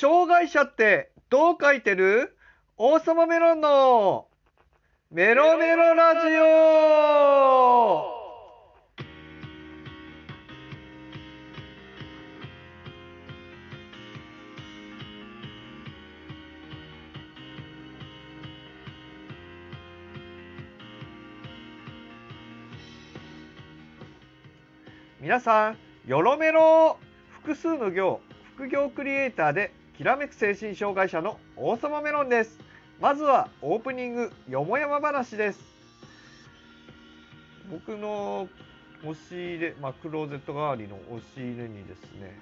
障害者ってどう書いてる？王様メロンの。メロメロラジオ。皆さんよろメロ複数の行副業クリエイターできらめく精神障害者の王様メロンです。まずはオープニングよもやま話です。僕の押し入れ、まあ、クローゼット代わりの押し入れにですね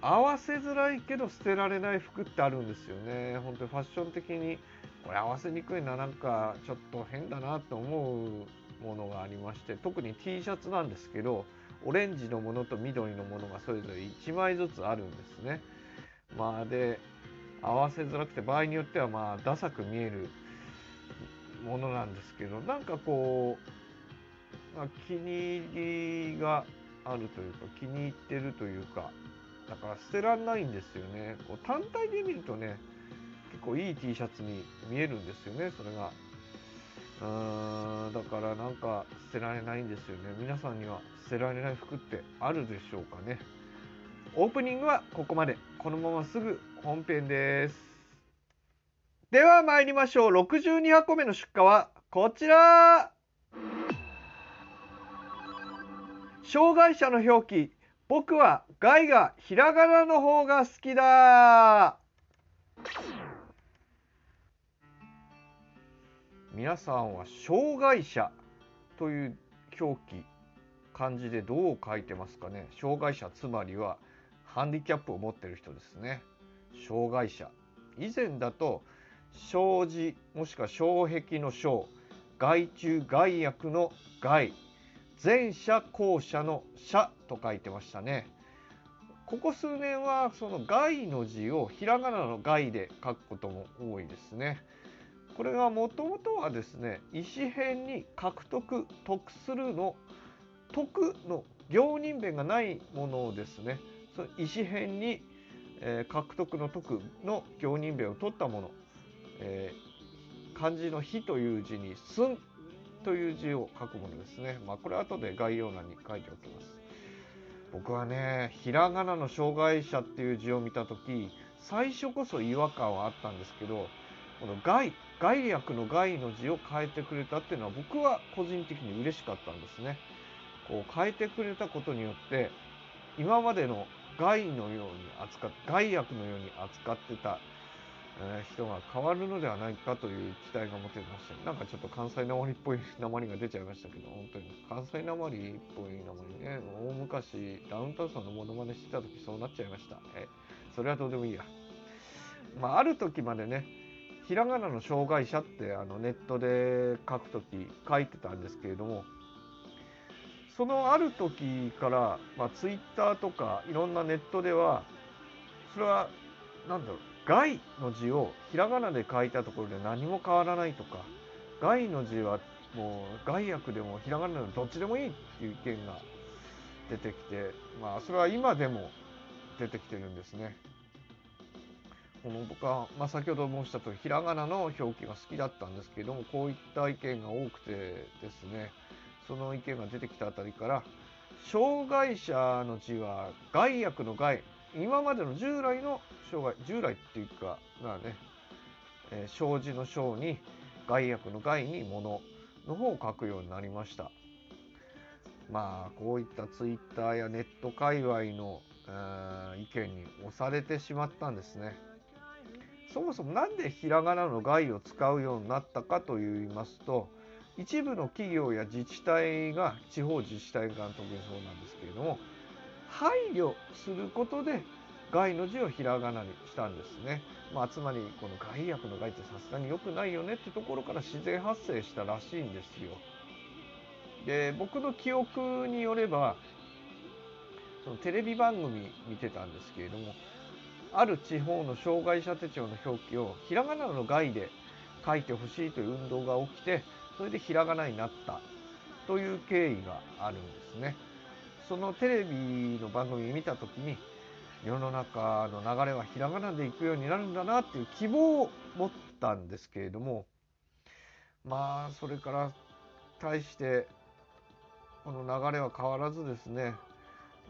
合わせづらいけど捨てられない服ってあるんですよね。本当にファッション的にこれ合わせにくいななんかちょっと変だなと思うものがありまして特に T シャツなんですけどオレンジのものと緑のものがそれぞれ1枚ずつあるんですね。まあで合わせづらくて場合によってはまあダサく見えるものなんですけどなんかこう、まあ、気に入りがあるというか気に入ってるというかだから捨てらんないんですよね。こう単体で見るとね結構いい T シャツに見えるんですよねそれが。うーんだからなんか捨てられないんですよね。皆さんには捨てられない服ってあるでしょうかね。オープニングはここまで。このまますぐ本編です。では参りましょう。62箱目の出荷はこちら。障害者の表記。僕はガイがひらがなの方が好きだ。皆さんは障害者という表記漢字でどう書いてますかね。障害者つまりはハンディキャップを持ってる人ですね。障害者。以前だと障子もしくは障壁の障害虫害悪の害。前者後者の者と書いてましたね。ここ数年はその害の字をひらがなの害で書くことも多いですね。これがもともとはですね意思変に獲得得するの得の行人弁がないものをですね。その意思変に、えー、獲得の得の行人弁を取ったもの、えー、漢字の「非」という字に「寸」という字を書くものですね。まあ、これは後で概要欄に書いておきます。僕はねひらがなの障害者っていう字を見た時最初こそ違和感はあったんですけどこの害害悪の害の字を変えてくれたっていうのは僕は個人的に嬉しかったんですね。こう変えてくれたことによって今までの害のように扱っ害悪のように扱ってた、え、人が変わるのではないかという期待が持てました。なんかちょっと関西なまりっぽいなまりが出ちゃいましたけど本当に関西なまりっぽいなまりね。大昔ダウンタウンさんのモノマネしてた時そうなっちゃいました。えそれはどうでもいいや。まあある時までねひらがなの障害者ってあのネットで書く時書いてたんですけれどもそのある時から、まあ、ツイッターとかいろんなネットではそれは何だろう「害」の字をひらがなで書いたところで何も変わらないとか「害」の字はもう害悪でもひらがなでもどっちでもいいっていう意見が出てきてまあそれは今でも出てきてるんですね。この僕は、まあ、先ほど申したとおりひらがなの表記が好きだったんですけれどもこういった意見が多くてですねその意見が出てきたあたりから障害者の字は害悪の害今までの従来の障害従来っていうかまあね、えー、障子の障に害悪の害に物の方を書くようになりました。まあこういったツイッターやネット界隈の、えー、意見に押されてしまったんですね。そもそも何でひらがなの害を使うようになったかといいますと一部の企業や自治体が地方自治体が特にそうなんですけれども配慮することで害の字をひらがなにしたんですね。まあ、つまりこの害悪の害ってさすがに良くないよねってところから自然発生したらしいんですよ。で僕の記憶によればそのテレビ番組見てたんですけれどもある地方の障害者手帳の表記をひらがなの害で書いてほしいという運動が起きてそれでひらがなになったという経緯があるんですね。そのテレビの番組見た時に世の中の流れはひらがなでいくようになるんだなっていう希望を持ったんですけれどもまあそれから対してこの流れは変わらずですね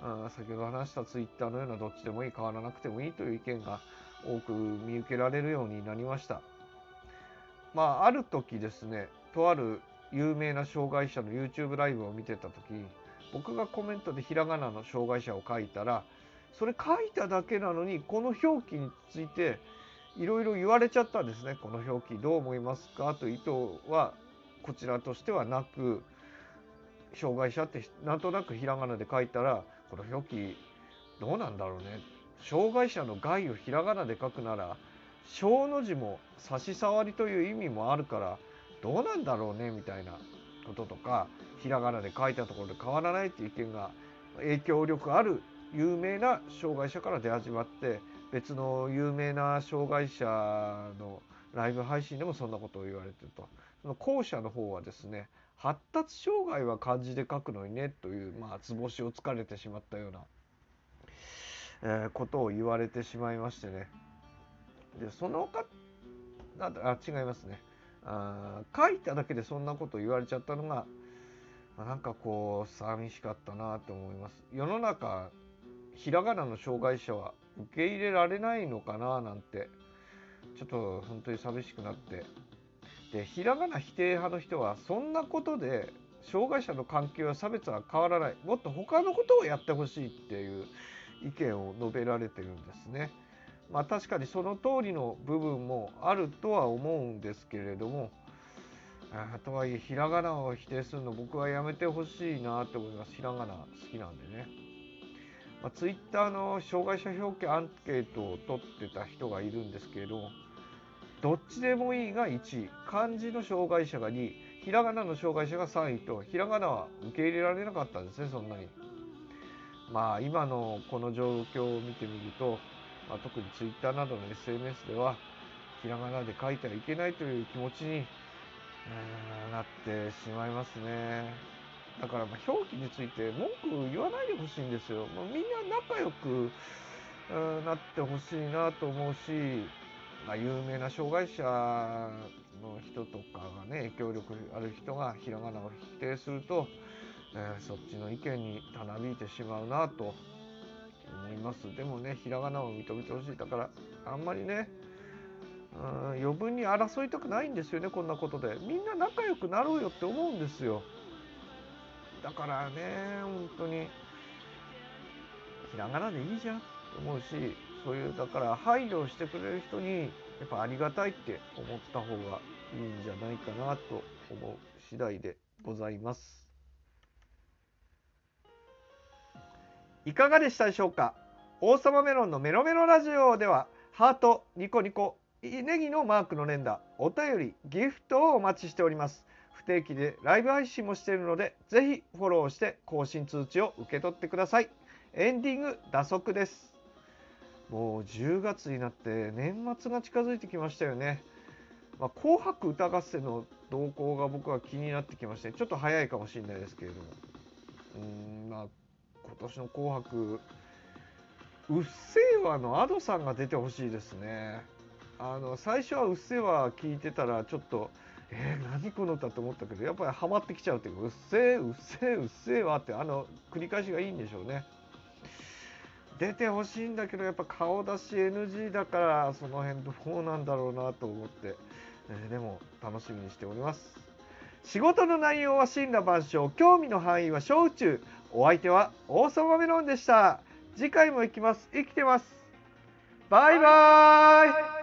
あ先ほど話したツイッターのようなどっちでもいい変わらなくてもいいという意見が多く見受けられるようになりました。まあある時ですねとある有名な障害者の YouTube ライブを見てた時僕がコメントでひらがなの障害者を書いたらそれ書いただけなのにこの表記についていろいろ言われちゃったんですね。この表記どう思いますかという意図はこちらとしてはなく障害者ってなんとなくひらがなで書いたらこの表記どうなんだろうね。障害者の害をひらがなで書くなら小の字も差し障りという意味もあるからどうなんだろうねみたいなこととかひらがなで書いたところで変わらないっていう意見が影響力ある有名な障害者から出始まって別の有名な障害者のライブ配信でもそんなことを言われてると。その後者の方はですね発達障害は漢字で書くのにねというまあ図星をつかれてしまったような、えー、ことを言われてしまいましてね。でそのかあ違いますね。あ書いただけでそんなこと言われちゃったのがなんかこう寂しかったなと思います。世の中ひらがなの障害者は受け入れられないのかななんてちょっと本当に寂しくなって。でひらがな否定派の人はそんなことで障害者の関係は差別は変わらない。もっと他のことをやってほしいっていう意見を述べられてるんですね。まあ確かにその通りの部分もあるとは思うんですけれどもあとはいえひらがなを否定するの僕はやめてほしいなって思います。ひらがな好きなんでね、まあ、ツイッターの障害者表記アンケートを取ってた人がいるんですけれどもどっちでもいいが1位。漢字の障害者が2位。ひらがなの障害者が3位とひらがなは受け入れられなかったんですねそんなに。まあ今のこの状況を見てみると、まあ、特にツイッターなどの SNS ではひらがなで書いてはいけないという気持ちになってしまいますね。だからま表記について文句言わないでほしいんですよ。もうみんな仲良くなってほしいなと思うし、まあ、有名な障害者の人とかがね影響力ある人がひらがなを否定すると、えー、そっちの意見にたなびいてしまうなと思います。でもねひらがなを認めてほしい。だからあんまりねうん余分に争いたくないんですよねこんなことで。みんな仲良くなろうよって思うんですよ。だからね本当にひらがなでいいじゃんと思うしそういうだから配慮してくれる人にやっぱありがたいって思った方がいいんじゃないかなと思う次第でございます。いかがでしたでしょうか？王様メロンのメロメロラジオではハートニコニコネギのマークの連打、お便り、ギフトをお待ちしております。不定期でライブ配信もしているので、ぜひフォローして更新通知を受け取ってください。エンディング、打足です。もう10月になって年末が近づいてきましたよね。まあ、紅白歌合戦の動向が僕は気になってきまして、ちょっと早いかもしれないですけれども。うん、まあ、今年の紅白、うっせぇわの Ado さんが出てほしいですね。あの最初は「うっせぇわ」聞いてたらちょっと「えー、何この歌?」と思ったけどやっぱりハマってきちゃうっていう「うっせぇうっせぇうっせぇわ」ってあの繰り返しがいいんでしょうね。出てほしいんだけどやっぱ顔出し NG だからその辺どうなんだろうなと思って、えー、でも楽しみにしております仕事の内容は真羅万象興味の範囲は小宇宙。お相手は王様メロンでした。次回も行きます。生きてます。バイバーイ。